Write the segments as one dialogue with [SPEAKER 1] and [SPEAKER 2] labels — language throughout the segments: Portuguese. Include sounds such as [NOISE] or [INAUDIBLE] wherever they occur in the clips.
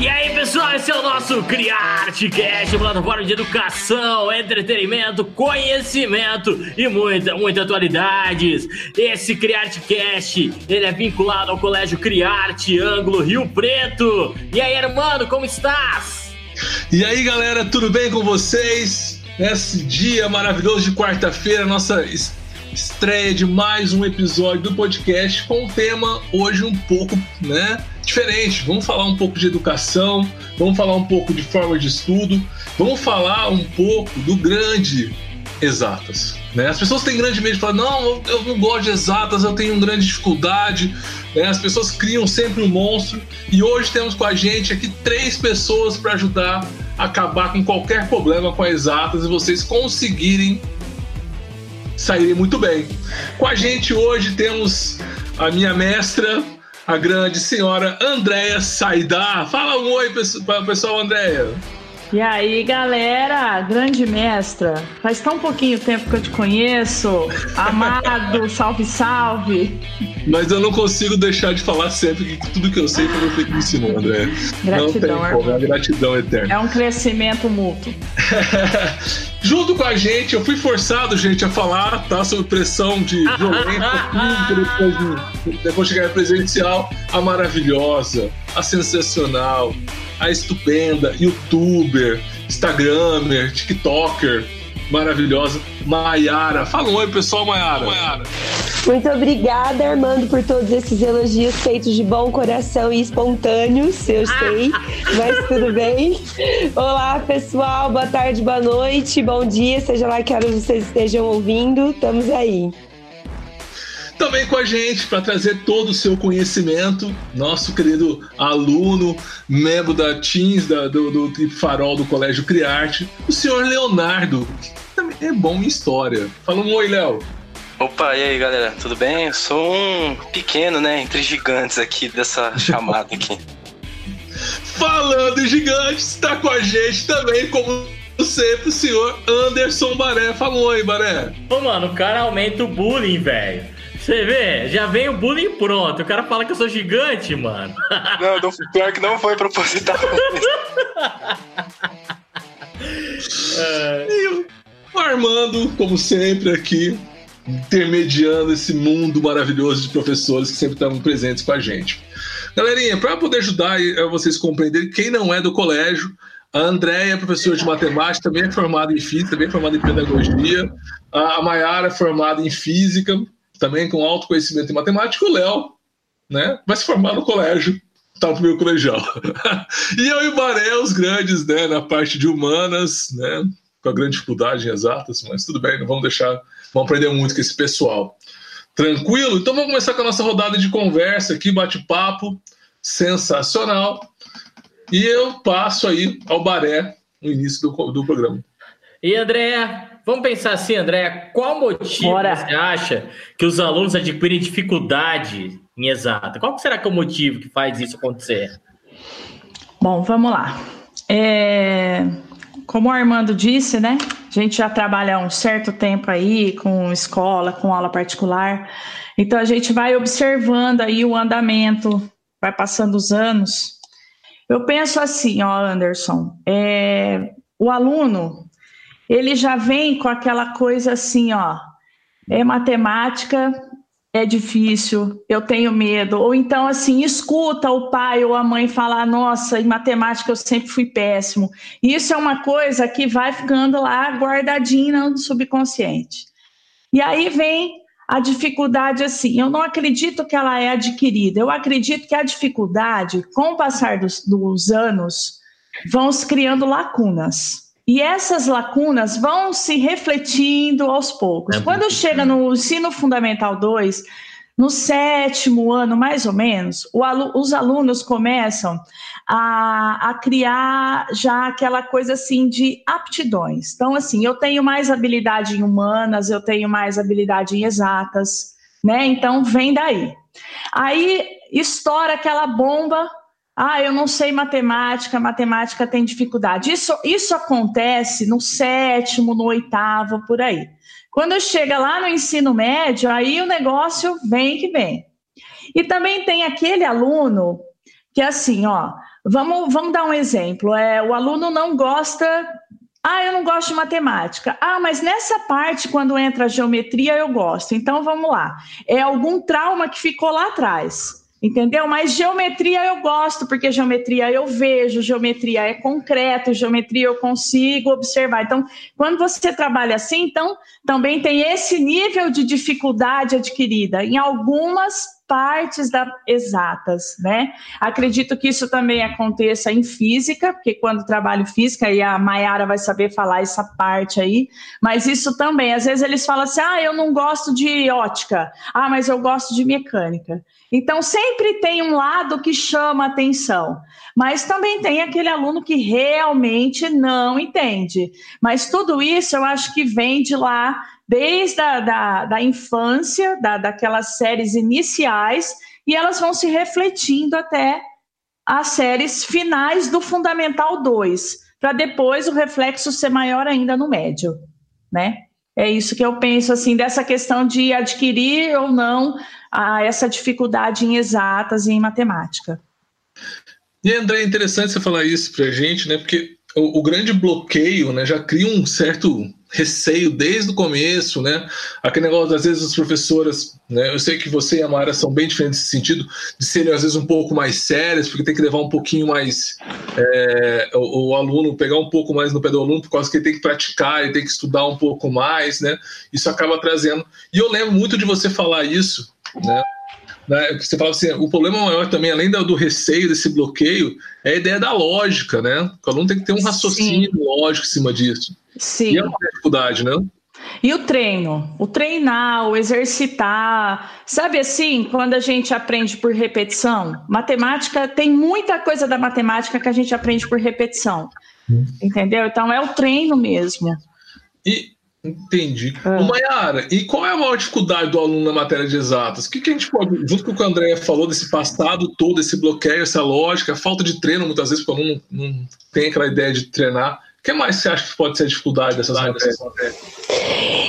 [SPEAKER 1] E aí, pessoal, esse é o nosso CriArteCast, plataforma de educação, entretenimento, conhecimento e muita, muita atualidades. Esse CriArteCast, ele é vinculado ao Colégio CriArte Ângulo Rio Preto. E aí, irmão, como estás?
[SPEAKER 2] E aí, galera, tudo bem com vocês? Nesse dia maravilhoso de quarta-feira, nossa estreia de mais um episódio do podcast com um tema hoje um pouco, né, diferente. Vamos falar um pouco de educação, vamos falar um pouco de forma de estudo, vamos falar um pouco do grande exatas. Né? As pessoas têm grande medo de falar, não, eu não gosto de exatas, eu tenho grande dificuldade. Né? As pessoas criam sempre um monstro. E hoje temos com a gente aqui três pessoas para ajudar a acabar com qualquer problema com as exatas e vocês conseguirem saírem muito bem. Com a gente hoje temos a minha mestra, a grande senhora Andréia Saidá. Fala um oi pessoal, Andréia.
[SPEAKER 3] E aí, galera, grande mestra, faz tão pouquinho tempo que eu te conheço. Amado, [LAUGHS] salve, salve.
[SPEAKER 2] Mas eu não consigo deixar de falar sempre que tudo que eu sei foi você que me ensinou, André.
[SPEAKER 3] Gratidão,
[SPEAKER 2] não tem como, é gratidão eterna.
[SPEAKER 3] É um crescimento mútuo. [LAUGHS]
[SPEAKER 2] Junto com a gente, eu fui forçado, gente, a falar, tá? Sob pressão de violência, [LAUGHS] depois, depois chegar presencial, a maravilhosa, a sensacional, a estupenda, youtuber, instagramer, tiktoker, maravilhosa, Maiara. Fala um oi, pessoal, Maiara. Maiara.
[SPEAKER 4] Muito obrigada, Armando, por todos esses elogios feitos de bom coração e espontâneos, eu sei, [LAUGHS] mas tudo bem. Olá, pessoal, boa tarde, boa noite, bom dia, seja lá que horas vocês estejam ouvindo, estamos aí.
[SPEAKER 2] Também com a gente para trazer todo o seu conhecimento, nosso querido aluno, membro da Teams da, do, do Trip Farol do Colégio Criarte, o senhor Leonardo, que também é bom em história. Fala um oi, Léo.
[SPEAKER 5] Opa, e aí galera, tudo bem? Eu sou um pequeno, né, entre gigantes aqui dessa [LAUGHS] chamada aqui.
[SPEAKER 2] Falando em gigantes, está com a gente também, como sempre, o senhor Anderson Baré. Fala um oi, Baré.
[SPEAKER 1] Ô, mano, o cara aumenta o bullying, velho. Você vê, já vem o bullying pronto. O cara fala que eu sou gigante, mano.
[SPEAKER 5] Não, não pior que não foi proposital.
[SPEAKER 2] é... [LAUGHS] E Armando, como sempre, aqui, intermediando esse mundo maravilhoso de professores que sempre estão presentes com a gente. Galerinha, para poder ajudar vocês a compreenderem, quem não é do colégio, a Andréia é professora de matemática, também é formada em física, também é formada em pedagogia. A Maiara é formada em física, também com alto conhecimento em matemática, o Léo né, vai se formar no colégio, tá no primeiro colegial. [LAUGHS] e eu e o Baré, os grandes, né, na parte de humanas, né, com a grande dificuldade em exatas, mas tudo bem, não vamos deixar, vamos aprender muito com esse pessoal. Tranquilo? Então vamos começar com a nossa rodada de conversa aqui, bate-papo sensacional. E eu passo aí ao Baré no início do, do programa.
[SPEAKER 1] E André, vamos pensar assim, André, qual motivo Bora. você acha que os alunos adquirem dificuldade em exata? Qual será que é o motivo que faz isso acontecer?
[SPEAKER 3] Bom, vamos lá. É, como o Armando disse, né? A gente já trabalha há um certo tempo aí com escola, com aula particular. Então a gente vai observando aí o andamento, vai passando os anos. Eu penso assim, ó, Anderson, é, o aluno ele já vem com aquela coisa assim, ó, é matemática, é difícil, eu tenho medo. Ou então, assim, escuta o pai ou a mãe falar: nossa, em matemática eu sempre fui péssimo. Isso é uma coisa que vai ficando lá guardadinha no subconsciente. E aí vem a dificuldade, assim, eu não acredito que ela é adquirida, eu acredito que a dificuldade, com o passar dos, dos anos, vão se criando lacunas. E essas lacunas vão se refletindo aos poucos. É Quando chega no ensino fundamental 2, no sétimo ano, mais ou menos, alu os alunos começam a, a, criar já aquela coisa assim de aptidões. Então, assim, eu tenho mais habilidade em humanas, eu tenho mais habilidade em exatas, né? Então, vem daí. Aí estoura aquela bomba ah, eu não sei matemática, matemática tem dificuldade. Isso, isso acontece no sétimo, no oitavo, por aí. Quando chega lá no ensino médio, aí o negócio vem que vem. E também tem aquele aluno que é assim, ó, vamos, vamos dar um exemplo. É, o aluno não gosta ah, eu não gosto de matemática. Ah, mas nessa parte, quando entra a geometria, eu gosto. Então vamos lá. É algum trauma que ficou lá atrás. Entendeu? Mas geometria eu gosto, porque geometria eu vejo, geometria é concreto, geometria eu consigo observar. Então, quando você trabalha assim, então também tem esse nível de dificuldade adquirida em algumas partes da, exatas, né? Acredito que isso também aconteça em física, porque quando trabalho física, e a Mayara vai saber falar essa parte aí, mas isso também, às vezes eles falam assim, ah, eu não gosto de ótica, ah, mas eu gosto de mecânica. Então, sempre tem um lado que chama atenção, mas também tem aquele aluno que realmente não entende. Mas tudo isso eu acho que vem de lá desde a da, da infância, da, daquelas séries iniciais, e elas vão se refletindo até as séries finais do Fundamental 2, para depois o reflexo ser maior ainda no médio, né? É isso que eu penso, assim, dessa questão de adquirir ou não a, essa dificuldade em exatas e em matemática.
[SPEAKER 2] E, André, é interessante você falar isso para a gente, né? Porque o, o, grande bloqueio né, já cria um certo receio desde o começo, né? Aquele negócio, às vezes, as professoras, né? Eu sei que você e a Mara são bem diferentes nesse sentido, de serem, às vezes, um pouco mais sérias, porque tem que levar um pouquinho mais é, o, o, aluno, pegar um pouco mais no pé do aluno, por causa que ele tem que praticar, ele tem que estudar um pouco mais, né? Isso acaba trazendo. E eu lembro muito de você falar isso, né? Né, você falava assim, o problema maior também, além do receio desse bloqueio, é a ideia da lógica, né? O aluno tem que ter um raciocínio Sim. lógico em cima disso.
[SPEAKER 3] Sim.
[SPEAKER 2] E é uma dificuldade, né?
[SPEAKER 3] E o treino, o treinar, o exercitar, sabe assim, quando a gente aprende por repetição, matemática tem muita coisa da matemática que a gente aprende por repetição, hum. entendeu? Então é o treino mesmo.
[SPEAKER 2] E Entendi. Ah. Mayara, e qual é a maior dificuldade do aluno na matéria de exatas? O que, que a gente pode, junto com o que o André falou, desse passado todo, esse bloqueio, essa lógica, a falta de treino, muitas vezes, porque o aluno não, não tem aquela ideia de treinar. O que mais você acha que pode ser a dificuldade dessas matérias?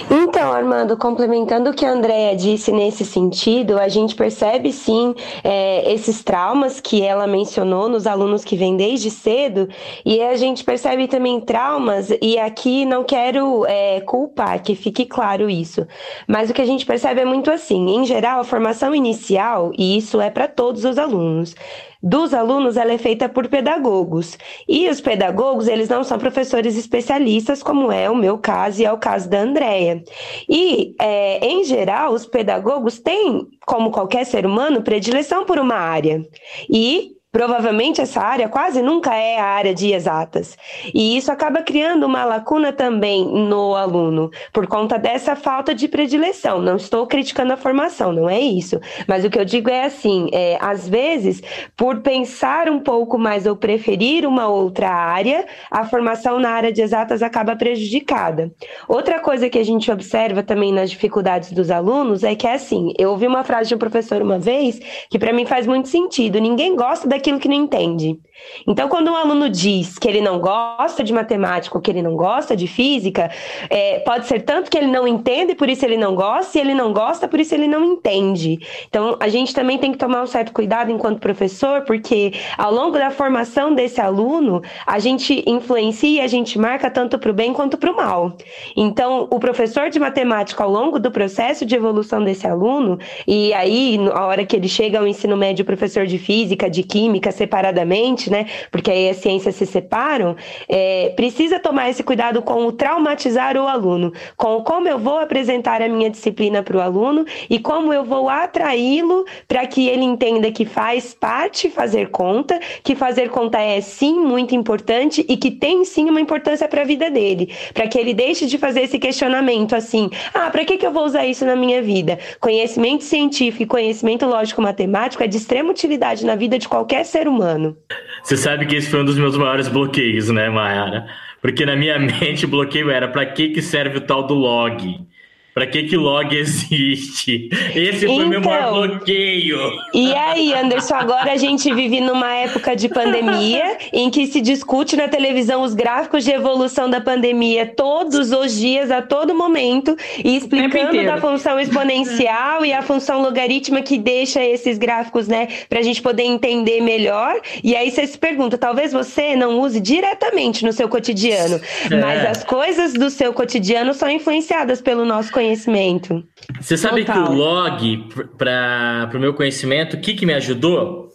[SPEAKER 4] Então, Armando, complementando o que a Andrea disse nesse sentido, a gente percebe sim é, esses traumas que ela mencionou nos alunos que vêm desde cedo, e a gente percebe também traumas, e aqui não quero é, culpar, que fique claro isso, mas o que a gente percebe é muito assim: em geral, a formação inicial, e isso é para todos os alunos, dos alunos ela é feita por pedagogos. E os pedagogos, eles não são professores especialistas, como é o meu caso e é o caso da Andrea. E, é, em geral, os pedagogos têm, como qualquer ser humano, predileção por uma área. E Provavelmente essa área quase nunca é a área de exatas. E isso acaba criando uma lacuna também no aluno, por conta dessa falta de predileção. Não estou criticando a formação, não é isso. Mas o que eu digo é assim: é, às vezes, por pensar um pouco mais ou preferir uma outra área, a formação na área de exatas acaba prejudicada. Outra coisa que a gente observa também nas dificuldades dos alunos é que é assim: eu ouvi uma frase de um professor uma vez que para mim faz muito sentido. Ninguém gosta da aquilo que não entende. Então, quando um aluno diz que ele não gosta de matemática ou que ele não gosta de física, é, pode ser tanto que ele não entende, por isso ele não gosta, e ele não gosta, por isso ele não entende. Então, a gente também tem que tomar um certo cuidado enquanto professor, porque ao longo da formação desse aluno, a gente influencia, a gente marca tanto para o bem quanto para o mal. Então, o professor de matemática, ao longo do processo de evolução desse aluno, e aí, na hora que ele chega ao ensino médio, professor de física, de química separadamente, né? Porque aí as ciências se separam, é, precisa tomar esse cuidado com o traumatizar o aluno, com como eu vou apresentar a minha disciplina para o aluno e como eu vou atraí-lo para que ele entenda que faz parte fazer conta, que fazer conta é sim muito importante e que tem sim uma importância para a vida dele, para que ele deixe de fazer esse questionamento assim: ah, para que, que eu vou usar isso na minha vida? Conhecimento científico e conhecimento lógico-matemático é de extrema utilidade na vida de qualquer qualquer ser humano.
[SPEAKER 1] Você sabe que esse foi um dos meus maiores bloqueios, né, Mayara? Porque na minha [LAUGHS] mente o bloqueio era para que, que serve o tal do log? Pra que que log existe? Esse foi então, meu maior bloqueio.
[SPEAKER 4] E aí, Anderson, agora a gente vive numa época de pandemia [LAUGHS] em que se discute na televisão os gráficos de evolução da pandemia todos os dias, a todo momento, e explicando da função exponencial e a função logarítmica que deixa esses gráficos, né, pra gente poder entender melhor. E aí você se pergunta, talvez você não use diretamente no seu cotidiano, é. mas as coisas do seu cotidiano são influenciadas pelo nosso conhecimento conhecimento.
[SPEAKER 1] Você sabe Total. que o log, para o meu conhecimento, o que, que me ajudou?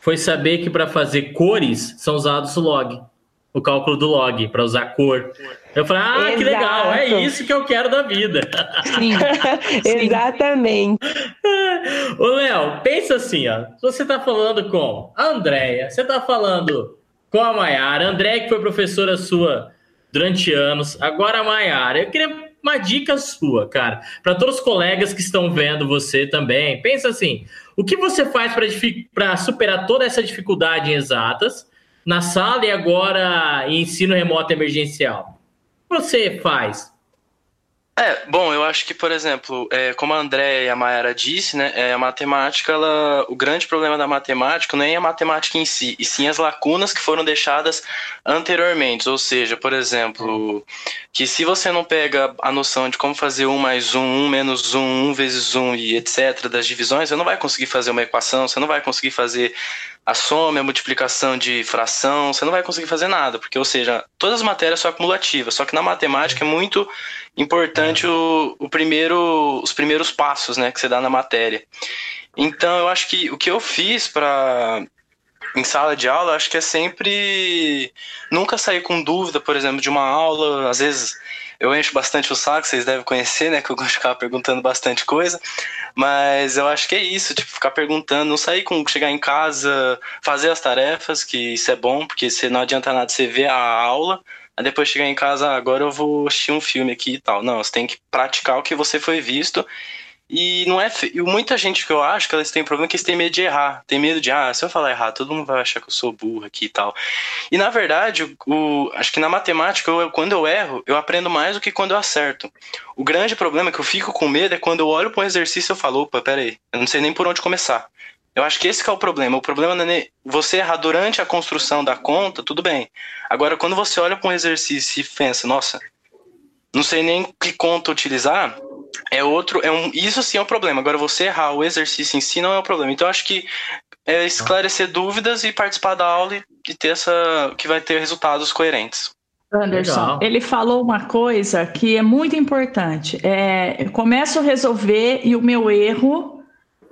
[SPEAKER 1] Foi saber que para fazer cores são usados o log, o cálculo do log, para usar cor. Eu falei, ah, Exato. que legal, é isso que eu quero da vida. [LAUGHS]
[SPEAKER 4] Sim, exatamente.
[SPEAKER 1] Ô, Léo, pensa assim, ó. Você está falando com a Andréia, você está falando com a Maiara, a Andréia que foi professora sua durante anos, agora a Maiara. Eu queria uma dica sua, cara, para todos os colegas que estão vendo você também. Pensa assim: o que você faz para superar toda essa dificuldade em exatas na sala e agora em ensino remoto emergencial? O que você faz?
[SPEAKER 5] É, bom, eu acho que, por exemplo, é, como a André e a Mayara disse, né, é, a matemática, ela, o grande problema da matemática não é a matemática em si, e sim as lacunas que foram deixadas anteriormente. Ou seja, por exemplo, que se você não pega a noção de como fazer 1 mais 1, 1 menos 1, 1 vezes 1 e etc., das divisões, você não vai conseguir fazer uma equação, você não vai conseguir fazer a soma, a multiplicação de fração, você não vai conseguir fazer nada, porque, ou seja, todas as matérias são acumulativas, só que na matemática é muito importante o, o primeiro, os primeiros passos né, que você dá na matéria. Então, eu acho que o que eu fiz para em sala de aula, acho que é sempre nunca sair com dúvida, por exemplo, de uma aula. Às vezes eu encho bastante o saco, vocês devem conhecer, né? Que eu gosto de ficar perguntando bastante coisa. Mas eu acho que é isso, tipo, ficar perguntando, não sair com chegar em casa, fazer as tarefas, que isso é bom, porque você não adianta nada você ver a aula, Aí depois chegar em casa, ah, agora eu vou assistir um filme aqui e tal. Não, você tem que praticar o que você foi visto. E não é. E muita gente que eu acho que elas têm problema que eles têm medo de errar. Tem medo de, ah, se eu falar errado, todo mundo vai achar que eu sou burro aqui e tal. E na verdade, o, acho que na matemática, eu, quando eu erro, eu aprendo mais do que quando eu acerto. O grande problema que eu fico com medo é quando eu olho para um exercício e eu falo, opa, peraí, eu não sei nem por onde começar. Eu acho que esse que é o problema. O problema não é você errar durante a construção da conta, tudo bem. Agora, quando você olha para um exercício e pensa, nossa, não sei nem que conta utilizar, é outro, é um, isso sim é um problema. Agora, você errar o exercício em si não é um problema. Então, eu acho que é esclarecer dúvidas e participar da aula e, e ter essa, que vai ter resultados coerentes.
[SPEAKER 3] Anderson, Legal. ele falou uma coisa que é muito importante. É, eu começo a resolver e o meu erro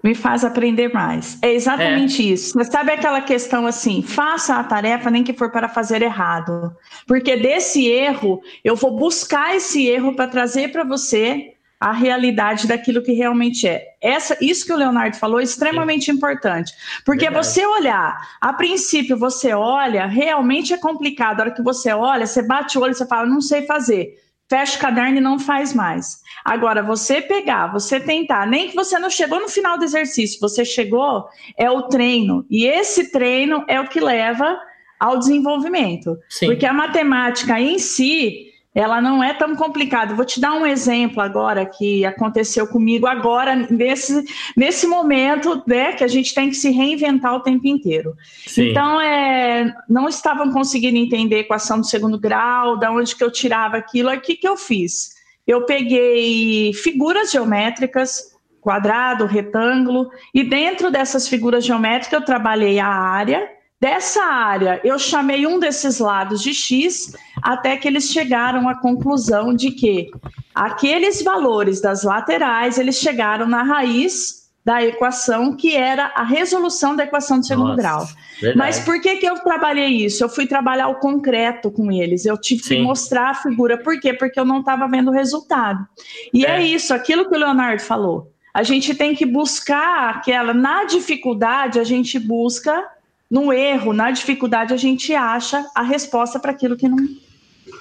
[SPEAKER 3] me faz aprender mais. É exatamente é. isso. Você sabe aquela questão assim, faça a tarefa nem que for para fazer errado. Porque desse erro, eu vou buscar esse erro para trazer para você a realidade daquilo que realmente é. Essa, isso que o Leonardo falou é extremamente Sim. importante. Porque Verdade. você olhar, a princípio você olha, realmente é complicado. A hora que você olha, você bate o olho você fala, não sei fazer fecha o caderno e não faz mais. Agora, você pegar, você tentar, nem que você não chegou no final do exercício, você chegou, é o treino. E esse treino é o que leva ao desenvolvimento. Sim. Porque a matemática em si, ela não é tão complicada. Vou te dar um exemplo agora que aconteceu comigo agora, nesse, nesse momento, né, que a gente tem que se reinventar o tempo inteiro. Sim. Então, é, não estavam conseguindo entender a equação do segundo grau, da onde que eu tirava aquilo, o que, que eu fiz? Eu peguei figuras geométricas, quadrado, retângulo, e dentro dessas figuras geométricas eu trabalhei a área, Dessa área, eu chamei um desses lados de x, até que eles chegaram à conclusão de que aqueles valores das laterais, eles chegaram na raiz da equação, que era a resolução da equação de segundo Nossa, grau. Verdade. Mas por que, que eu trabalhei isso? Eu fui trabalhar o concreto com eles, eu tive Sim. que mostrar a figura. Por quê? Porque eu não estava vendo o resultado. E é. é isso, aquilo que o Leonardo falou. A gente tem que buscar aquela, na dificuldade, a gente busca no erro, na dificuldade, a gente acha a resposta para aquilo que não.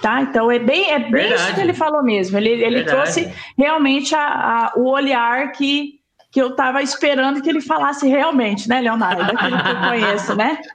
[SPEAKER 3] Tá? Então é bem, é bem isso que ele falou mesmo. Ele, ele trouxe realmente a, a, o olhar que, que eu estava esperando que ele falasse realmente, né, Leonardo? Daquilo que eu conheço, né? [LAUGHS]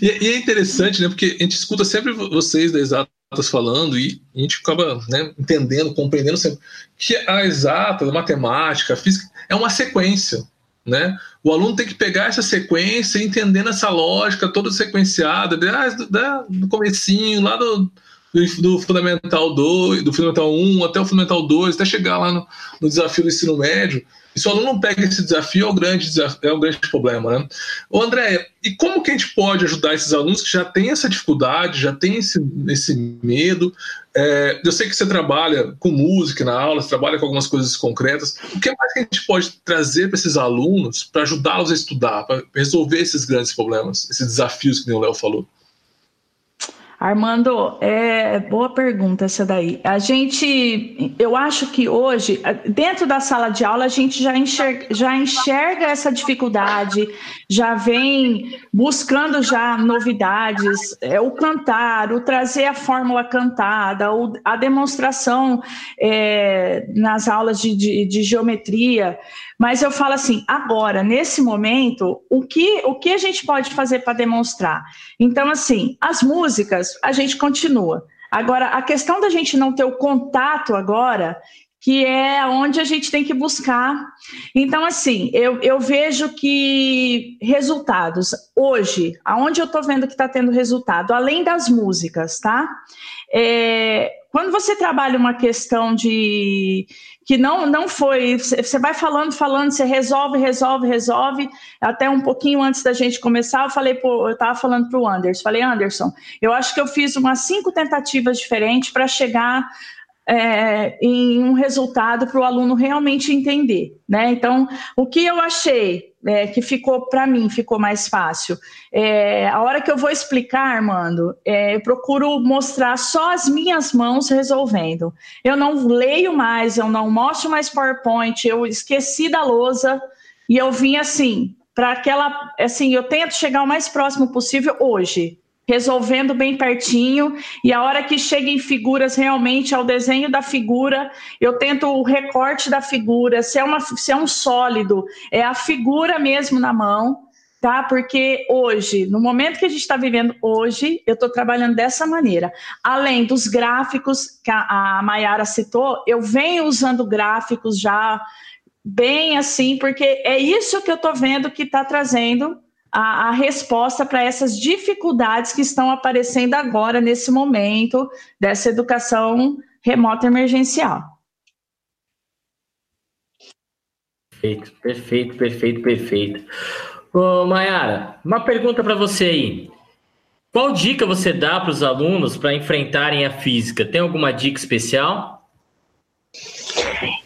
[SPEAKER 2] E, e, é interessante, né? Porque a gente escuta sempre vocês da Exatas exatas falando e a gente acaba né, entendendo, compreendendo sempre que a exata, a matemática, a física é uma sequência. Né? O aluno tem que pegar essa sequência entendendo essa lógica toda sequenciada, ah, do comecinho, lá do, do, do, Fundamental 2, do Fundamental 1 até o Fundamental 2, até chegar lá no, no desafio do ensino médio. E se o aluno não pega esse desafio, é um grande, desafio, é um grande problema. Né? Ô, André, e como que a gente pode ajudar esses alunos que já têm essa dificuldade, já têm esse, esse medo? É, eu sei que você trabalha com música na aula, você trabalha com algumas coisas concretas. O que mais que a gente pode trazer para esses alunos para ajudá-los a estudar, para resolver esses grandes problemas, esses desafios que o Léo falou?
[SPEAKER 3] Armando, é boa pergunta essa daí. A gente, eu acho que hoje, dentro da sala de aula, a gente já enxerga, já enxerga essa dificuldade, já vem buscando já novidades, é, o cantar, o trazer a fórmula cantada, o, a demonstração é, nas aulas de, de, de geometria. Mas eu falo assim, agora, nesse momento, o que, o que a gente pode fazer para demonstrar? Então, assim, as músicas, a gente continua. Agora, a questão da gente não ter o contato agora, que é onde a gente tem que buscar. Então, assim, eu, eu vejo que resultados, hoje, aonde eu estou vendo que está tendo resultado, além das músicas, tá? É, quando você trabalha uma questão de que não, não foi. Você vai falando, falando, você resolve, resolve, resolve. Até um pouquinho antes da gente começar, eu falei, eu estava falando para o Anderson, falei, Anderson, eu acho que eu fiz umas cinco tentativas diferentes para chegar é, em um resultado para o aluno realmente entender, né? Então, o que eu achei é, que ficou para mim ficou mais fácil. É, a hora que eu vou explicar, Armando, é, eu procuro mostrar só as minhas mãos resolvendo. Eu não leio mais, eu não mostro mais PowerPoint, eu esqueci da lousa e eu vim assim para aquela, assim, eu tento chegar o mais próximo possível hoje resolvendo bem pertinho, e a hora que chega em figuras realmente ao desenho da figura, eu tento o recorte da figura, se é, uma, se é um sólido, é a figura mesmo na mão, tá? Porque hoje, no momento que a gente está vivendo hoje, eu estou trabalhando dessa maneira. Além dos gráficos que a, a Mayara citou, eu venho usando gráficos já bem assim, porque é isso que eu estou vendo que está trazendo a, a resposta para essas dificuldades que estão aparecendo agora, nesse momento, dessa educação remota emergencial.
[SPEAKER 1] Perfeito, perfeito, perfeito, perfeito. Ô, Mayara, uma pergunta para você aí. Qual dica você dá para os alunos para enfrentarem a física? Tem alguma dica especial?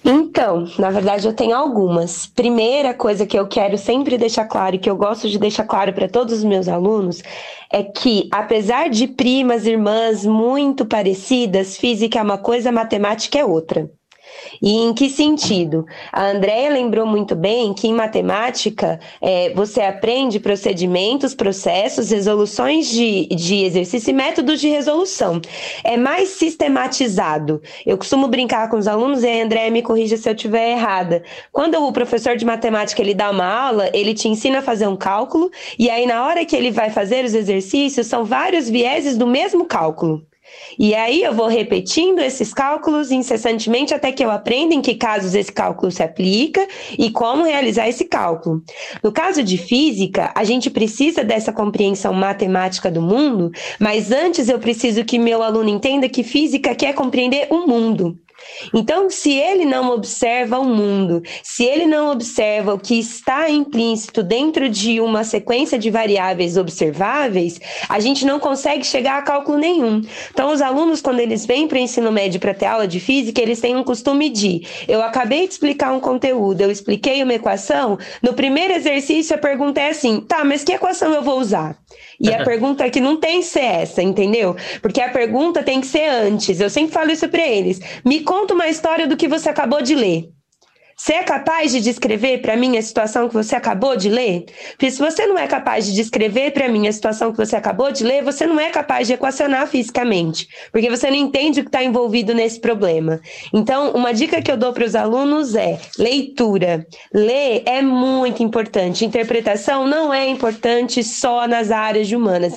[SPEAKER 4] Então, na verdade, eu tenho algumas. Primeira coisa que eu quero sempre deixar claro e que eu gosto de deixar claro para todos os meus alunos é que, apesar de primas, irmãs muito parecidas, física é uma coisa, matemática é outra. E em que sentido? A Andrea lembrou muito bem que em matemática é, você aprende procedimentos, processos, resoluções de, de exercício e métodos de resolução. É mais sistematizado. Eu costumo brincar com os alunos e a Andrea me corrija se eu estiver errada. Quando o professor de matemática ele dá uma aula, ele te ensina a fazer um cálculo e aí na hora que ele vai fazer os exercícios são vários vieses do mesmo cálculo. E aí eu vou repetindo esses cálculos incessantemente até que eu aprenda em que casos esse cálculo se aplica e como realizar esse cálculo. No caso de física, a gente precisa dessa compreensão matemática do mundo, mas antes eu preciso que meu aluno entenda que física quer compreender o mundo. Então, se ele não observa o mundo, se ele não observa o que está implícito dentro de uma sequência de variáveis observáveis, a gente não consegue chegar a cálculo nenhum. Então, os alunos, quando eles vêm para o ensino médio para ter aula de física, eles têm um costume de: eu acabei de explicar um conteúdo, eu expliquei uma equação, no primeiro exercício a pergunta é assim: tá, mas que equação eu vou usar? E a [LAUGHS] pergunta é que não tem que ser essa, entendeu? Porque a pergunta tem que ser antes. Eu sempre falo isso para eles. Me conta uma história do que você acabou de ler. Você é capaz de descrever para mim a situação que você acabou de ler? Porque se você não é capaz de descrever para mim a situação que você acabou de ler, você não é capaz de equacionar fisicamente, porque você não entende o que está envolvido nesse problema. Então, uma dica que eu dou para os alunos é leitura. Ler é muito importante. Interpretação não é importante só nas áreas humanas.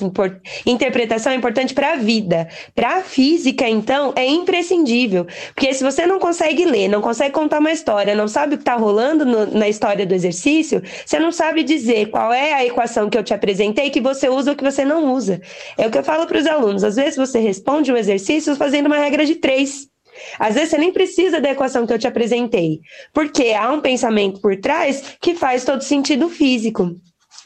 [SPEAKER 4] Interpretação é importante para a vida. Para a física, então, é imprescindível. Porque se você não consegue ler, não consegue contar uma história, não sabe o que está rolando no, na história do exercício, você não sabe dizer qual é a equação que eu te apresentei que você usa ou que você não usa. É o que eu falo para os alunos. Às vezes você responde um exercício fazendo uma regra de três. Às vezes você nem precisa da equação que eu te apresentei, porque há um pensamento por trás que faz todo sentido físico.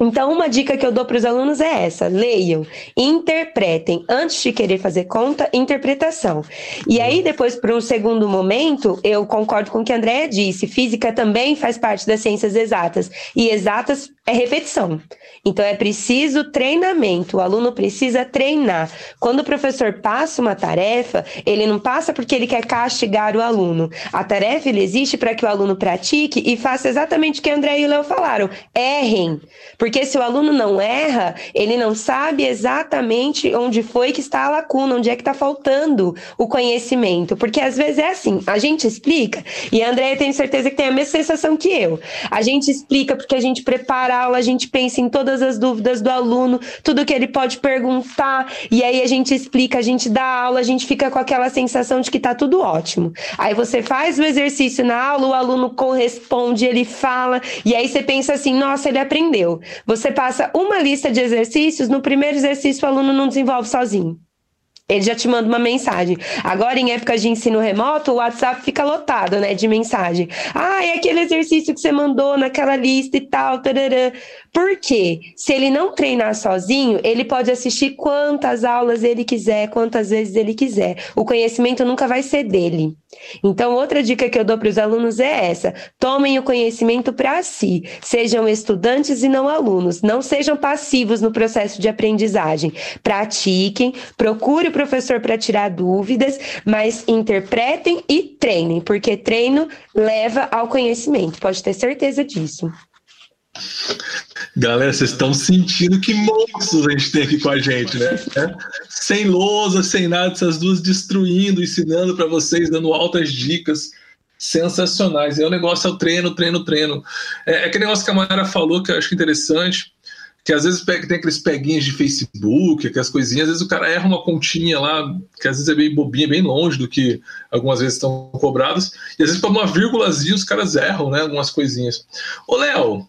[SPEAKER 4] Então, uma dica que eu dou para os alunos é essa: leiam, interpretem. Antes de querer fazer conta, interpretação. E aí, depois, para um segundo momento, eu concordo com o que a Andrea disse: física também faz parte das ciências exatas. E exatas é repetição. Então é preciso treinamento, o aluno precisa treinar. Quando o professor passa uma tarefa, ele não passa porque ele quer castigar o aluno. A tarefa ele existe para que o aluno pratique e faça exatamente o que André e o Léo falaram: errem. Porque se o aluno não erra, ele não sabe exatamente onde foi que está a lacuna, onde é que está faltando o conhecimento. Porque às vezes é assim, a gente explica, e a Andréia tem certeza que tem a mesma sensação que eu. A gente explica porque a gente prepara aula, a gente pensa em todas as dúvidas do aluno, tudo que ele pode perguntar, e aí a gente explica, a gente dá aula, a gente fica com aquela sensação de que tá tudo ótimo. Aí você faz o exercício na aula, o aluno corresponde, ele fala, e aí você pensa assim: nossa, ele aprendeu. Você passa uma lista de exercícios, no primeiro exercício o aluno não desenvolve sozinho. Ele já te manda uma mensagem. Agora, em época de ensino remoto, o WhatsApp fica lotado, né, de mensagem. Ah, é aquele exercício que você mandou naquela lista e tal. Por quê? Se ele não treinar sozinho, ele pode assistir quantas aulas ele quiser, quantas vezes ele quiser. O conhecimento nunca vai ser dele. Então, outra dica que eu dou para os alunos é essa: tomem o conhecimento para si. Sejam estudantes e não alunos. Não sejam passivos no processo de aprendizagem. Pratiquem, procure o professor para tirar dúvidas, mas interpretem e treinem, porque treino leva ao conhecimento. Pode ter certeza disso.
[SPEAKER 2] Galera, vocês estão sentindo que monstros a gente tem aqui com a gente, né? Sem lousa, sem nada, essas duas destruindo, ensinando para vocês, dando altas dicas sensacionais. E o negócio é o treino, treino, treino. É, é aquele negócio que a Mayara falou que eu acho interessante, que às vezes tem aqueles peguinhos de Facebook, aquelas coisinhas, às vezes o cara erra uma continha lá, que às vezes é bem bobinha, bem longe do que algumas vezes estão cobradas, e às vezes para uma vírgulazinha os caras erram, né, algumas coisinhas. Ô, Léo,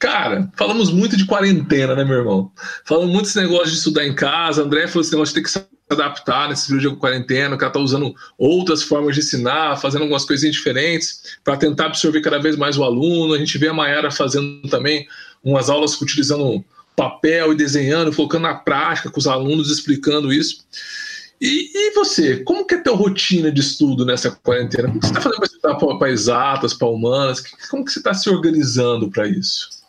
[SPEAKER 2] Cara, falamos muito de quarentena, né, meu irmão? Falamos muito desse negócio de estudar em casa. André falou esse negócio de ter que se adaptar nesse período de quarentena. O cara tá usando outras formas de ensinar, fazendo algumas coisinhas diferentes para tentar absorver cada vez mais o aluno. A gente vê a Mayara fazendo também umas aulas utilizando papel e desenhando, colocando na prática com os alunos, explicando isso. E, e, você, como que é a tua rotina de estudo nessa quarentena? Como que você está fazendo para estudar para exatas, para humanas? Como que você está se organizando para isso?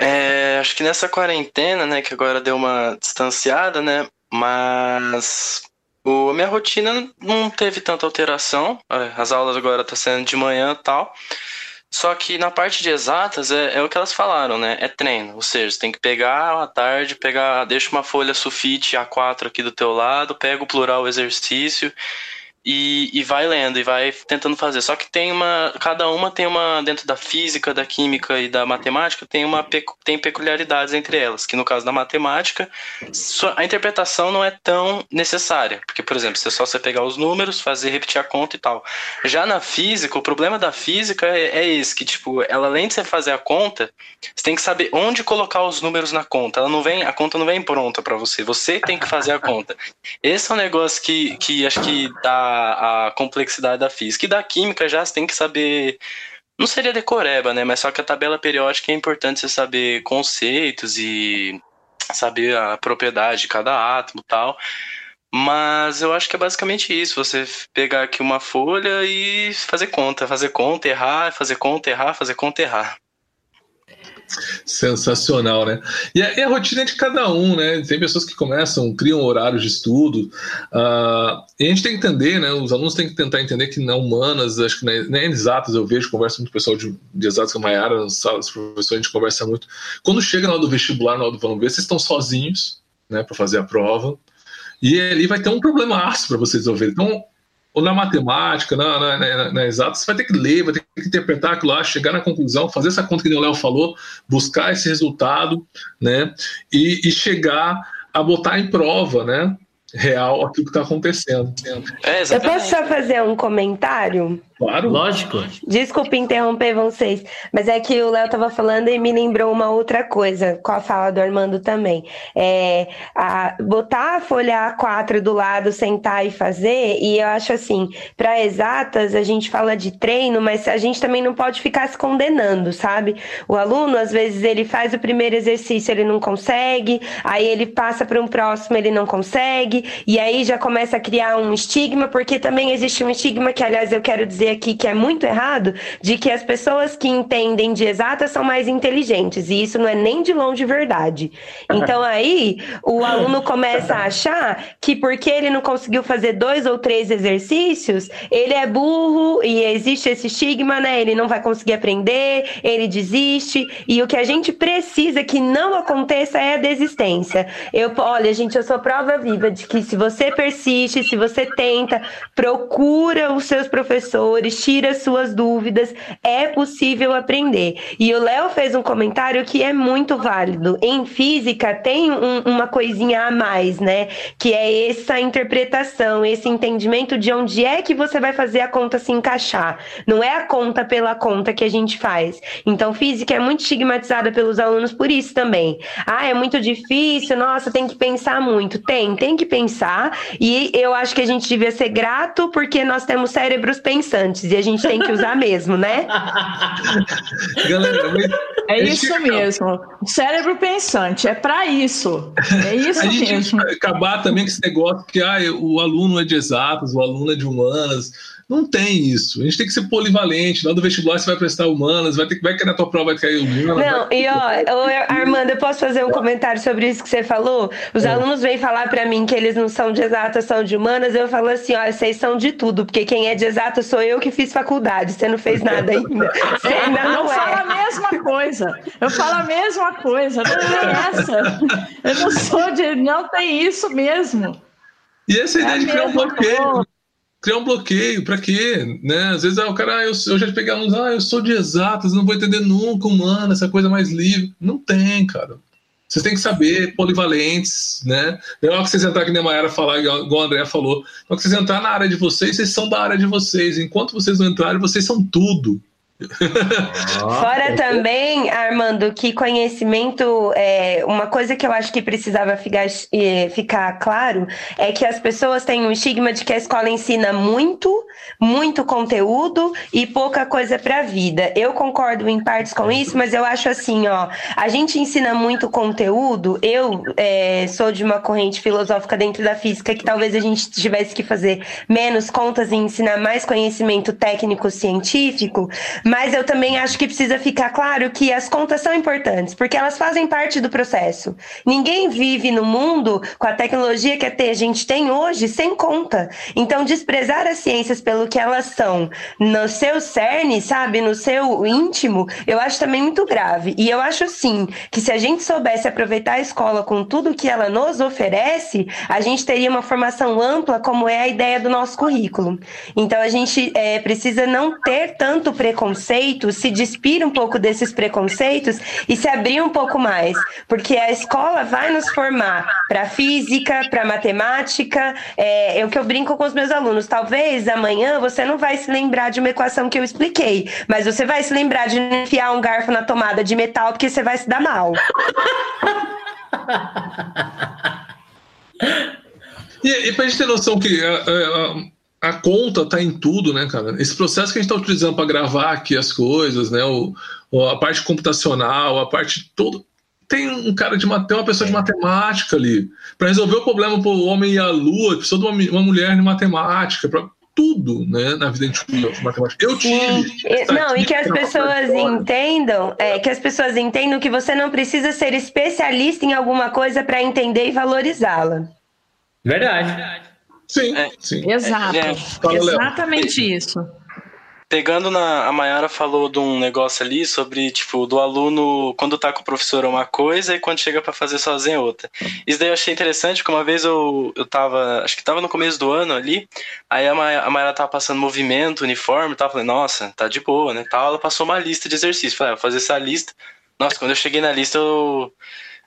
[SPEAKER 5] É, acho que nessa quarentena, né, que agora deu uma distanciada, né, mas o, a minha rotina não teve tanta alteração. É, as aulas agora estão tá sendo de manhã e tal. Só que na parte de exatas é, é, o que elas falaram, né? É treino. Ou seja, você tem que pegar à tarde, pegar, deixa uma folha sulfite A4 aqui do teu lado, pega o plural exercício e, e vai lendo e vai tentando fazer. Só que tem uma. Cada uma tem uma. Dentro da física, da química e da matemática, tem, uma, tem peculiaridades entre elas. Que no caso da matemática, a interpretação não é tão necessária. Porque, por exemplo, se é só você pegar os números, fazer, repetir a conta e tal. Já na física, o problema da física é, é esse: que, tipo, ela além de você fazer a conta, você tem que saber onde colocar os números na conta. Ela não vem, a conta não vem pronta para você. Você tem que fazer a conta. Esse é um negócio que, que acho que dá a, complexidade da física. E da química já você tem que saber. Não seria decoreba, né? Mas só que a tabela periódica é importante você saber conceitos e saber a propriedade de cada átomo tal. Mas eu acho que é basicamente isso. Você pegar aqui uma folha e fazer conta, fazer conta, errar, fazer conta, errar, fazer conta, errar.
[SPEAKER 2] Sensacional, né? E a, e a, rotina é de cada um, né? Tem pessoas que começam, criam horários de estudo. Uh, e a gente tem que entender, né? Os alunos têm que tentar entender que na humanas, acho que nem na exatas, eu vejo, converso muito com o pessoal de, de exatas com a Mayara, salas, professores, a gente conversa muito. Quando chega na hora do vestibular, na hora do vamos ver, vocês estão sozinhos, né, para fazer a prova. E ali vai ter um problemaço para vocês resolverem. Então, ou na matemática, na, na, na, na exata, você vai ter que ler, vai ter que interpretar aquilo lá, chegar na conclusão, fazer essa conta que o Léo falou, buscar esse resultado, né? E, e chegar a botar em prova, né? Real aquilo que está acontecendo.
[SPEAKER 4] É, Eu posso só fazer um comentário?
[SPEAKER 1] Claro. Lógico.
[SPEAKER 4] Desculpe interromper vocês, mas é que o Léo estava falando e me lembrou uma outra coisa, com a fala do Armando também. É, a, botar a folha A4 do lado, sentar e fazer, e eu acho assim, para exatas, a gente fala de treino, mas a gente também não pode ficar se condenando, sabe? O aluno, às vezes, ele faz o primeiro exercício, ele não consegue, aí ele passa para um próximo, ele não consegue, e aí já começa a criar um estigma, porque também existe um estigma que, aliás, eu quero dizer aqui que é muito errado, de que as pessoas que entendem de exatas são mais inteligentes, e isso não é nem de longe verdade. Então [LAUGHS] aí o aluno começa a achar que porque ele não conseguiu fazer dois ou três exercícios, ele é burro e existe esse estigma, né? Ele não vai conseguir aprender, ele desiste, e o que a gente precisa que não aconteça é a desistência. Eu, olha, gente, eu sou prova viva de que se você persiste, se você tenta, procura os seus professores professores, tira suas dúvidas, é possível aprender. E o Léo fez um comentário que é muito válido. Em física tem um, uma coisinha a mais, né? Que é essa interpretação, esse entendimento de onde é que você vai fazer a conta se encaixar. Não é a conta pela conta que a gente faz. Então, física é muito estigmatizada pelos alunos por isso também. Ah, é muito difícil, nossa, tem que pensar muito. Tem, tem que pensar. E eu acho que a gente devia ser grato porque nós temos cérebros pensantes antes e a gente tem que usar mesmo, né? [LAUGHS]
[SPEAKER 3] Galera, é isso mesmo. Cérebro pensante, é para isso. É isso a gente mesmo.
[SPEAKER 2] acabar também com esse negócio que ah, o aluno é de exatas, o aluno é de humanas não tem isso. A gente tem que ser polivalente. Lá do vestibular você vai prestar humanas, vai ter que vai cair na tua prova, vai cair humanas.
[SPEAKER 4] Não, e ó, Armando, eu posso fazer um comentário sobre isso que você falou? Os é. alunos vêm falar para mim que eles não são de exatas, são de humanas. Eu falo assim: olha, vocês são de tudo, porque quem é de exatas sou eu que fiz faculdade. Você não fez nada ainda. Você ainda
[SPEAKER 3] não eu é. falo a mesma coisa. Eu falo a mesma coisa. Não tem [LAUGHS] essa. Eu não sou de. Não tem isso mesmo.
[SPEAKER 2] E essa é ideia de criar um bloqueio criar um bloqueio, para quê? Né? Às vezes ah, o cara, ah, eu, eu já peguei alunos, ah, eu sou de exatas, não vou entender nunca humano, essa coisa mais livre. Não tem, cara. Vocês têm que saber, polivalentes, né? Não é que vocês entrar, que nem a Mayara falar, igual a Andrea falou. Na hora que vocês entrar na área de vocês, vocês são da área de vocês. Enquanto vocês não entrarem, vocês são tudo.
[SPEAKER 4] Fora também, Armando, que conhecimento, é, uma coisa que eu acho que precisava ficar, ficar claro é que as pessoas têm um estigma de que a escola ensina muito, muito conteúdo e pouca coisa para a vida. Eu concordo em partes com isso, mas eu acho assim, ó, a gente ensina muito conteúdo. Eu é, sou de uma corrente filosófica dentro da física que talvez a gente tivesse que fazer menos contas e ensinar mais conhecimento técnico científico mas eu também acho que precisa ficar claro que as contas são importantes, porque elas fazem parte do processo. Ninguém vive no mundo com a tecnologia que a gente tem hoje sem conta. Então, desprezar as ciências pelo que elas são no seu cerne, sabe, no seu íntimo, eu acho também muito grave. E eu acho sim que se a gente soubesse aproveitar a escola com tudo que ela nos oferece, a gente teria uma formação ampla, como é a ideia do nosso currículo. Então, a gente é, precisa não ter tanto preconceito preconceitos, se despir um pouco desses preconceitos e se abrir um pouco mais, porque a escola vai nos formar para física, para matemática. É, é o que eu brinco com os meus alunos. Talvez amanhã você não vai se lembrar de uma equação que eu expliquei, mas você vai se lembrar de enfiar um garfo na tomada de metal porque você vai se dar mal. [LAUGHS]
[SPEAKER 2] e, e para a gente ter noção que uh, uh, a conta tá em tudo, né, cara? Esse processo que a gente está utilizando para gravar aqui as coisas, né? O, a parte computacional, a parte toda. Tem um cara de tem uma pessoa de matemática ali. Para resolver o problema para o homem e a lua, precisa de uma, uma mulher de matemática. Pra, tudo né, na vida de matemática. Eu tive.
[SPEAKER 4] Sim. Não, e que as pessoas entendam, é, que as pessoas entendam que você não precisa ser especialista em alguma coisa para entender e valorizá-la.
[SPEAKER 1] Verdade.
[SPEAKER 2] Sim, é, sim.
[SPEAKER 3] Exato. É, Exatamente isso.
[SPEAKER 5] Pegando na. A Mayara falou de um negócio ali sobre, tipo, do aluno quando tá com o professor é uma coisa e quando chega para fazer sozinho é outra. Isso daí eu achei interessante, porque uma vez eu, eu tava. Acho que tava no começo do ano ali, aí a Mayara, a Mayara tava passando movimento, uniforme e tal. Falei, nossa, tá de boa, né? Tal, ela passou uma lista de exercícios. Falei, ah, vou fazer essa lista. Nossa, quando eu cheguei na lista, eu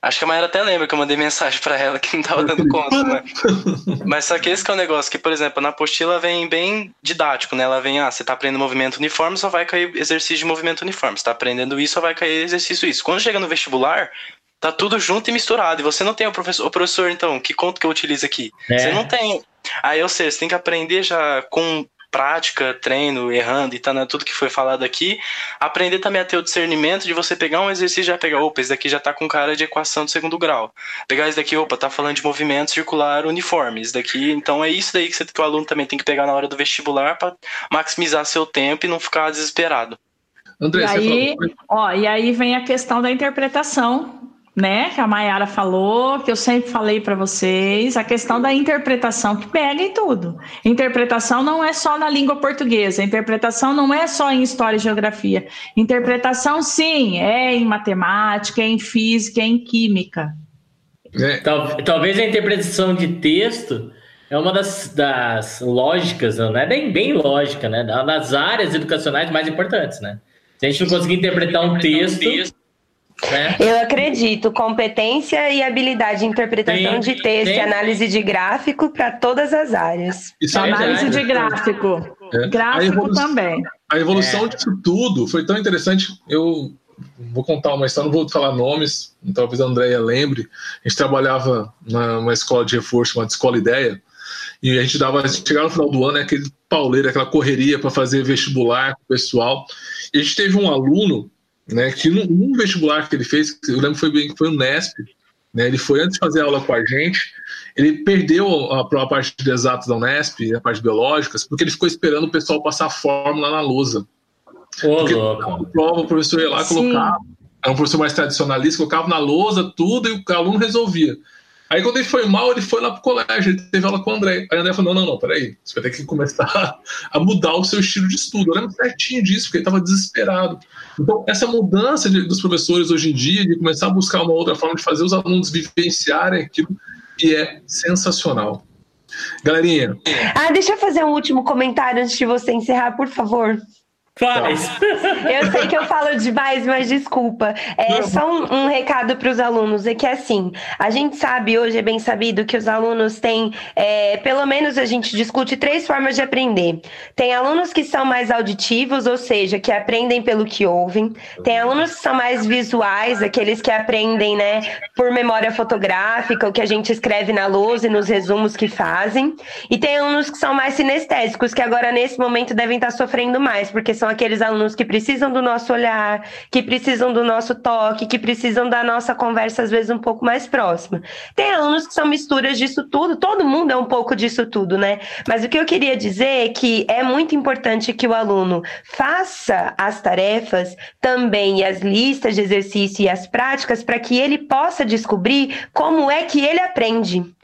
[SPEAKER 5] Acho que a Mayara até lembra que eu mandei mensagem para ela que não tava dando conta, né? [LAUGHS] Mas só que esse que é o negócio, que, por exemplo, na apostila vem bem didático, né? Ela vem, ah, você tá aprendendo movimento uniforme, só vai cair exercício de movimento uniforme. Você tá aprendendo isso, só vai cair exercício isso. Quando chega no vestibular, tá tudo junto e misturado. E você não tem o professor, o professor então, que conta que eu utilizo aqui? É. Você não tem. Aí, ou seja, você tem que aprender já com prática, treino, errando e tá, né, tudo que foi falado aqui, aprender também a ter o discernimento de você pegar um exercício e já pegar, opa, esse daqui já tá com cara de equação do segundo grau. Pegar esse daqui, opa, tá falando de movimento circular uniforme. Esse daqui, então é isso daí que, você, que o aluno também tem que pegar na hora do vestibular para maximizar seu tempo e não ficar desesperado.
[SPEAKER 3] André, e aí, ó, e aí vem a questão da interpretação né, que a Mayara falou, que eu sempre falei para vocês, a questão da interpretação que pega em tudo. Interpretação não é só na língua portuguesa, interpretação não é só em história e geografia. Interpretação, sim, é em matemática, é em física, é em química.
[SPEAKER 1] É. Talvez a interpretação de texto é uma das, das lógicas, não é bem, bem lógica, né? Das áreas educacionais mais importantes, né? Se a gente não conseguir interpretar um texto
[SPEAKER 4] né? Eu acredito, competência e habilidade de interpretação de texto e análise de gráfico para todas as áreas.
[SPEAKER 3] Isso é análise de gráfico. É. Gráfico a também.
[SPEAKER 2] A evolução é. disso tudo foi tão interessante. Eu vou contar uma história, não vou falar nomes, talvez a Andrea lembre. A gente trabalhava numa escola de reforço chamada Escola Ideia, e a gente dava, chegava no final do ano, é aquele pauleiro, aquela correria para fazer vestibular com o pessoal. E a gente teve um aluno né? Que num, vestibular que ele fez, eu lembro que foi bem que foi o Nesp, né? Ele foi antes de fazer aula com a gente, ele perdeu a, a parte de exatos da Unesp, a parte de biológicas, porque ele ficou esperando o pessoal passar a fórmula na lousa.
[SPEAKER 1] Porque louco.
[SPEAKER 2] prova, o professor ia lá colocava, era um professor mais tradicionalista, colocava na lousa tudo e o aluno resolvia. Aí quando ele foi mal, ele foi lá pro colégio, ele teve aula com o André. Aí o André falou: não, não, não, peraí, você vai ter que começar [LAUGHS] a mudar o seu estilo de estudo. Eu lembro certinho disso, porque ele estava desesperado. Então, essa mudança de, dos professores hoje em dia, de começar a buscar uma outra forma de fazer os alunos vivenciarem aquilo, que é sensacional. Galerinha.
[SPEAKER 4] Ah, deixa eu fazer um último comentário antes de você encerrar, por favor.
[SPEAKER 1] Faz. [LAUGHS]
[SPEAKER 4] Eu sei que eu falo demais, mas desculpa. É só um, um recado para os alunos: é que assim, a gente sabe, hoje é bem sabido, que os alunos têm, é, pelo menos a gente discute três formas de aprender. Tem alunos que são mais auditivos, ou seja, que aprendem pelo que ouvem. Tem alunos que são mais visuais, aqueles que aprendem, né, por memória fotográfica, o que a gente escreve na lousa e nos resumos que fazem. E tem alunos que são mais sinestésicos, que agora nesse momento devem estar sofrendo mais, porque são são aqueles alunos que precisam do nosso olhar, que precisam do nosso toque, que precisam da nossa conversa, às vezes, um pouco mais próxima. Tem alunos que são misturas disso tudo, todo mundo é um pouco disso tudo, né? Mas o que eu queria dizer é que é muito importante que o aluno faça as tarefas também, e as listas de exercício e as práticas, para que ele possa descobrir como é que ele aprende.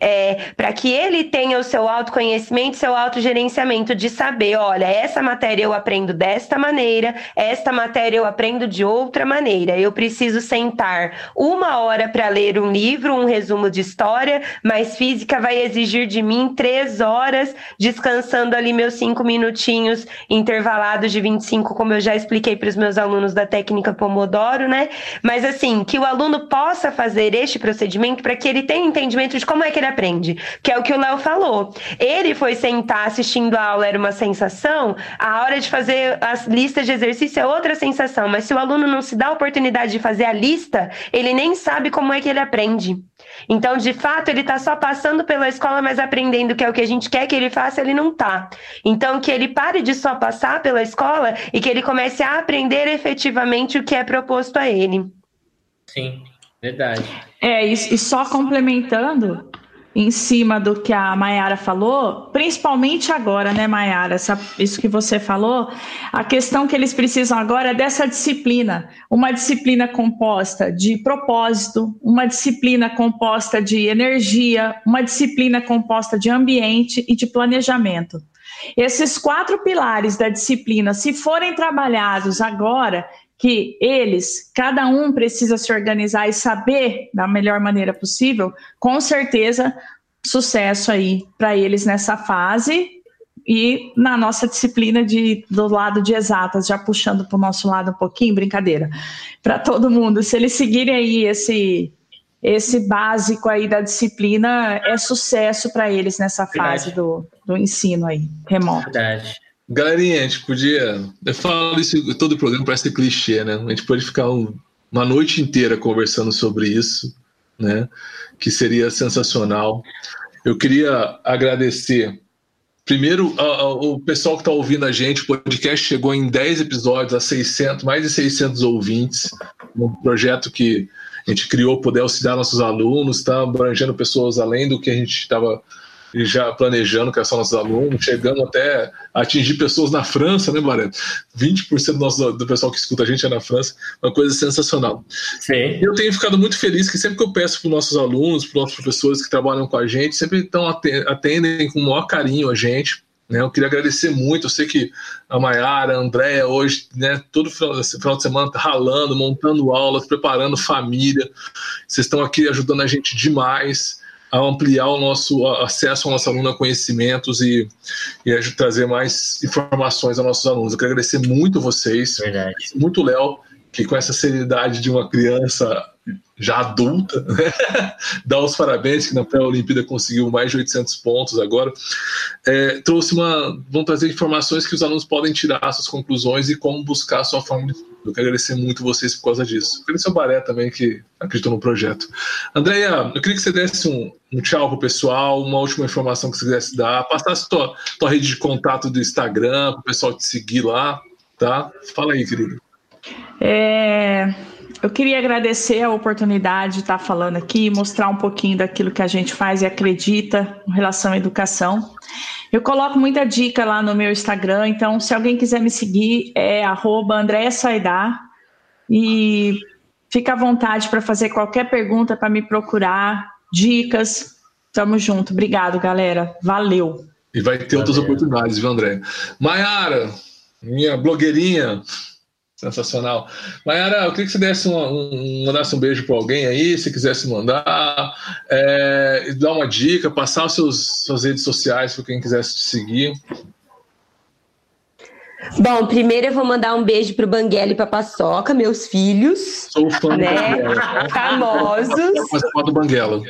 [SPEAKER 4] É, para que ele tenha o seu autoconhecimento, seu autogerenciamento, de saber, olha, essa matéria eu aprendo desta maneira, esta matéria eu aprendo de outra maneira. Eu preciso sentar uma hora para ler um livro, um resumo de história, mas física vai exigir de mim três horas, descansando ali meus cinco minutinhos intervalados de 25, como eu já expliquei para os meus alunos da técnica Pomodoro, né? Mas assim, que o aluno possa fazer este procedimento para que ele tenha entendimento de como é que ele aprende, que é o que o Léo falou. Ele foi sentar assistindo a aula, era uma sensação, a hora de fazer as listas de exercício é outra sensação, mas se o aluno não se dá a oportunidade de fazer a lista, ele nem sabe como é que ele aprende. Então, de fato, ele está só passando pela escola, mas aprendendo que é o que a gente quer que ele faça, ele não está. Então, que ele pare de só passar pela escola e que ele comece a aprender efetivamente o que é proposto a ele.
[SPEAKER 1] Sim, verdade.
[SPEAKER 3] É, e, e só complementando, em cima do que a Mayara falou, principalmente agora, né, Mayara? Isso que você falou, a questão que eles precisam agora é dessa disciplina, uma disciplina composta de propósito, uma disciplina composta de energia, uma disciplina composta de ambiente e de planejamento. Esses quatro pilares da disciplina, se forem trabalhados agora, que eles, cada um precisa se organizar e saber da melhor maneira possível, com certeza, sucesso aí para eles nessa fase e na nossa disciplina de, do lado de exatas, já puxando para o nosso lado um pouquinho, brincadeira, para todo mundo, se eles seguirem aí esse esse básico aí da disciplina, é sucesso para eles nessa fase do, do ensino aí, remoto. Verdade.
[SPEAKER 2] Galerinha, a gente podia. Eu falo isso todo o programa, parece clichê, né? A gente pode ficar um, uma noite inteira conversando sobre isso, né? Que seria sensacional. Eu queria agradecer. Primeiro, o pessoal que está ouvindo a gente, o podcast chegou em 10 episódios, a 600, mais de 600 ouvintes. Um projeto que a gente criou poder auxiliar nossos alunos, está abrangendo pessoas além do que a gente estava e já planejando, que são nossos alunos, chegando até a atingir pessoas na França, né, Barreto? 20% do, nosso, do pessoal que escuta a gente é na França, uma coisa sensacional. Sim. Eu tenho ficado muito feliz que sempre que eu peço para os nossos alunos, para os nossos professores que trabalham com a gente, sempre estão atendem com o maior carinho a gente. Né? Eu queria agradecer muito. Eu sei que a Mayara, a Andréia, hoje, né, todo final, final de semana, tá ralando, montando aulas, preparando família. Vocês estão aqui ajudando a gente demais a ampliar o nosso acesso ao nosso aluno a conhecimentos e, e a trazer mais informações aos nossos alunos. Eu quero agradecer muito vocês, Verdade. muito Léo, que com essa seriedade de uma criança já adulta, [LAUGHS] né? dá os parabéns que na pré-olimpíada conseguiu mais de 800 pontos agora, é, trouxe uma, vão trazer informações que os alunos podem tirar suas conclusões e como buscar a sua forma de. Eu quero agradecer muito vocês por causa disso. Eu agradecer ao Baré também que acreditou no projeto. Andréia, eu queria que você desse um, um tchau pro pessoal, uma última informação que você quisesse dar, passasse tua, tua rede de contato do Instagram, para o pessoal te seguir lá, tá? Fala aí, querido.
[SPEAKER 3] É, eu queria agradecer a oportunidade de estar falando aqui, mostrar um pouquinho daquilo que a gente faz e acredita em relação à educação. Eu coloco muita dica lá no meu Instagram, então se alguém quiser me seguir, é @andreassaidar e fica à vontade para fazer qualquer pergunta, para me procurar, dicas. Tamo junto. Obrigado, galera. Valeu.
[SPEAKER 2] E vai ter Valeu. outras oportunidades, viu, André? Maiara, minha blogueirinha, Sensacional. Mayara, eu queria que você desse um, um, mandasse um beijo para alguém aí, se quisesse mandar, é, dar uma dica, passar os seus suas redes sociais para quem quisesse te seguir.
[SPEAKER 4] Bom, primeiro eu vou mandar um beijo pro Banguela e pra Paçoca, meus filhos.
[SPEAKER 2] Sou fã
[SPEAKER 4] né? Famosos.
[SPEAKER 2] Eu do Banguela.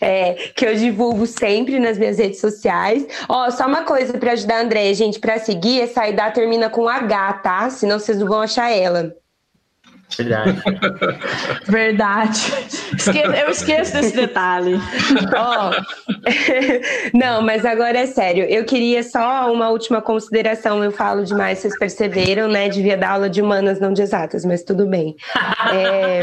[SPEAKER 4] É, que eu divulgo sempre nas minhas redes sociais. Ó, só uma coisa para ajudar a Andréia, gente, para seguir, essa Aidá termina com H, tá? Senão vocês não vão achar ela.
[SPEAKER 3] Verdade. [LAUGHS] Verdade. eu esqueço desse detalhe. [LAUGHS]
[SPEAKER 4] Oh. [LAUGHS] Não, mas agora é sério. Eu queria só uma última consideração. Eu falo demais, vocês perceberam, né? Devia dar aula de humanas, não de exatas, mas tudo bem. É.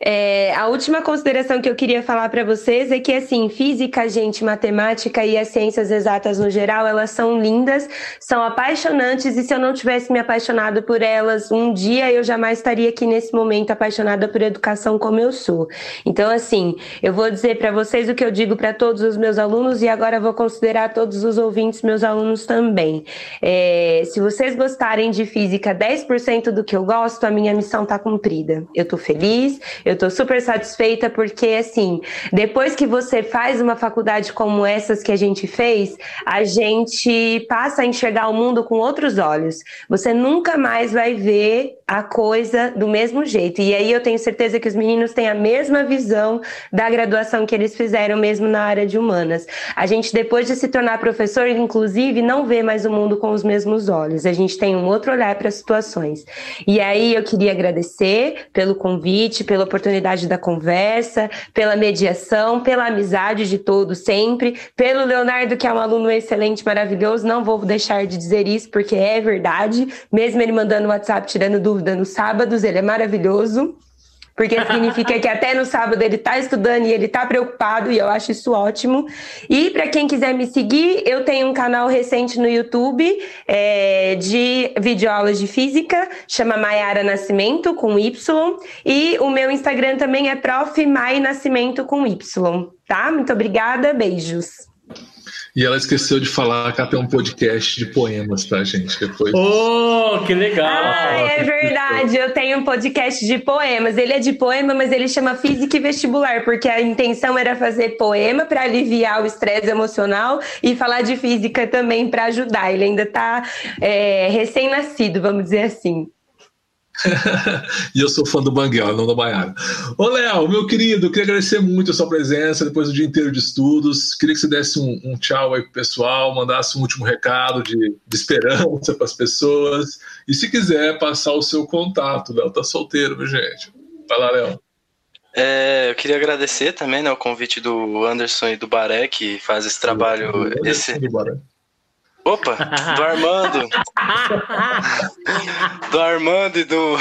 [SPEAKER 4] É, a última consideração que eu queria falar para vocês é que, assim, física, gente, matemática e as ciências exatas no geral, elas são lindas, são apaixonantes, e se eu não tivesse me apaixonado por elas um dia, eu jamais estaria aqui nesse momento apaixonada por educação como eu sou. Então, assim, eu vou dizer para vocês o que eu digo para todos os meus alunos e agora vou considerar todos os ouvintes meus alunos também. É, se vocês gostarem de física 10% do que eu gosto, a minha missão está cumprida. Eu estou feliz, eu tô super satisfeita porque, assim, depois que você faz uma faculdade como essas que a gente fez, a gente passa a enxergar o mundo com outros olhos. Você nunca mais vai ver a coisa do mesmo jeito. E aí eu tenho certeza que os meninos têm a mesma visão da graduação que eles fizeram mesmo na área de humanas. A gente, depois de se tornar professor, inclusive, não vê mais o mundo com os mesmos olhos. A gente tem um outro olhar para as situações. E aí eu queria agradecer pelo convite, pela oportunidade da conversa, pela mediação, pela amizade de todos sempre, pelo Leonardo, que é um aluno excelente, maravilhoso. Não vou deixar de dizer isso, porque é verdade. Mesmo ele mandando WhatsApp tirando dúvida nos sábados, ele é maravilhoso. Porque significa que até no sábado ele está estudando e ele está preocupado, e eu acho isso ótimo. E para quem quiser me seguir, eu tenho um canal recente no YouTube é, de videoaulas de física, chama Maiara Nascimento, com Y, e o meu Instagram também é Prof. Mai Nascimento, com Y, tá? Muito obrigada, beijos.
[SPEAKER 2] E ela esqueceu de falar que ela tem um podcast de poemas, tá, gente? Depois...
[SPEAKER 1] Oh, que legal!
[SPEAKER 4] Ah, é verdade. Eu tenho um podcast de poemas. Ele é de poema, mas ele chama Física e Vestibular, porque a intenção era fazer poema para aliviar o estresse emocional e falar de física também para ajudar. Ele ainda está é, recém-nascido, vamos dizer assim. [LAUGHS]
[SPEAKER 2] e eu sou fã do Banguela, não do Baiana. Ô, Léo, meu querido, queria agradecer muito a sua presença depois do dia inteiro de estudos. Queria que você desse um, um tchau aí pro pessoal, mandasse um último recado de, de esperança para as pessoas. E se quiser passar o seu contato, Léo tá solteiro, viu, gente? Vai lá, Léo.
[SPEAKER 5] É, eu queria agradecer também né, o convite do Anderson e do Baré, que faz esse trabalho. Esse, Opa, do Armando. do Armando e do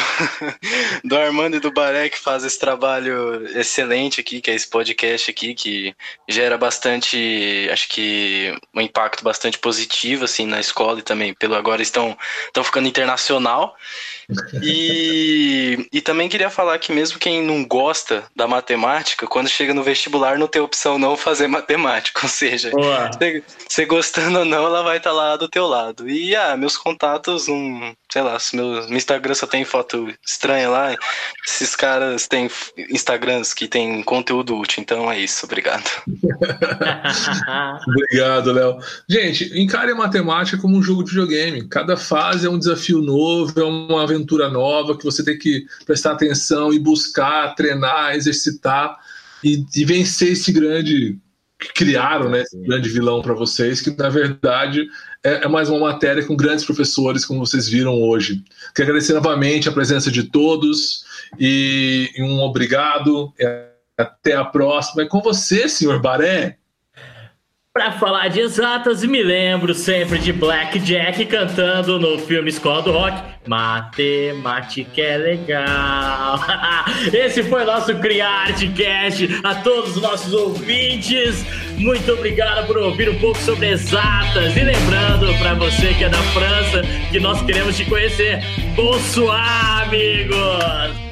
[SPEAKER 5] [LAUGHS] do Armando e do Baré que faz esse trabalho excelente aqui, que é esse podcast aqui que gera bastante, acho que um impacto bastante positivo assim na escola e também pelo agora estão estão ficando internacional. E, e também queria falar que mesmo quem não gosta da matemática, quando chega no vestibular não tem opção não fazer matemática, [LAUGHS] ou seja, você gostando ou não, ela vai estar tá lá do teu lado. E ah, meus contatos, um, sei lá, meu, meu Instagram só tem foto estranha lá. Esses caras têm Instagrams que tem conteúdo útil, então é isso, obrigado. [LAUGHS]
[SPEAKER 2] obrigado, Léo. Gente, encare a matemática como um jogo de videogame. Cada fase é um desafio novo, é uma aventura nova que você tem que prestar atenção e buscar, treinar, exercitar e, e vencer esse grande que criaram, né, esse grande vilão para vocês, que na verdade é, é, mais uma matéria com grandes professores, como vocês viram hoje. Quero agradecer novamente a presença de todos e, um obrigado. Até a próxima. É com você, senhor Baré.
[SPEAKER 1] Para falar de exatas, me lembro sempre de Black Jack cantando no filme Escola do Rock. Matemática é legal. [LAUGHS] Esse foi nosso CriArteCast. A todos os nossos ouvintes, muito obrigado por ouvir um pouco sobre exatas. E lembrando para você que é da França que nós queremos te conhecer. Bonsoir, amigos!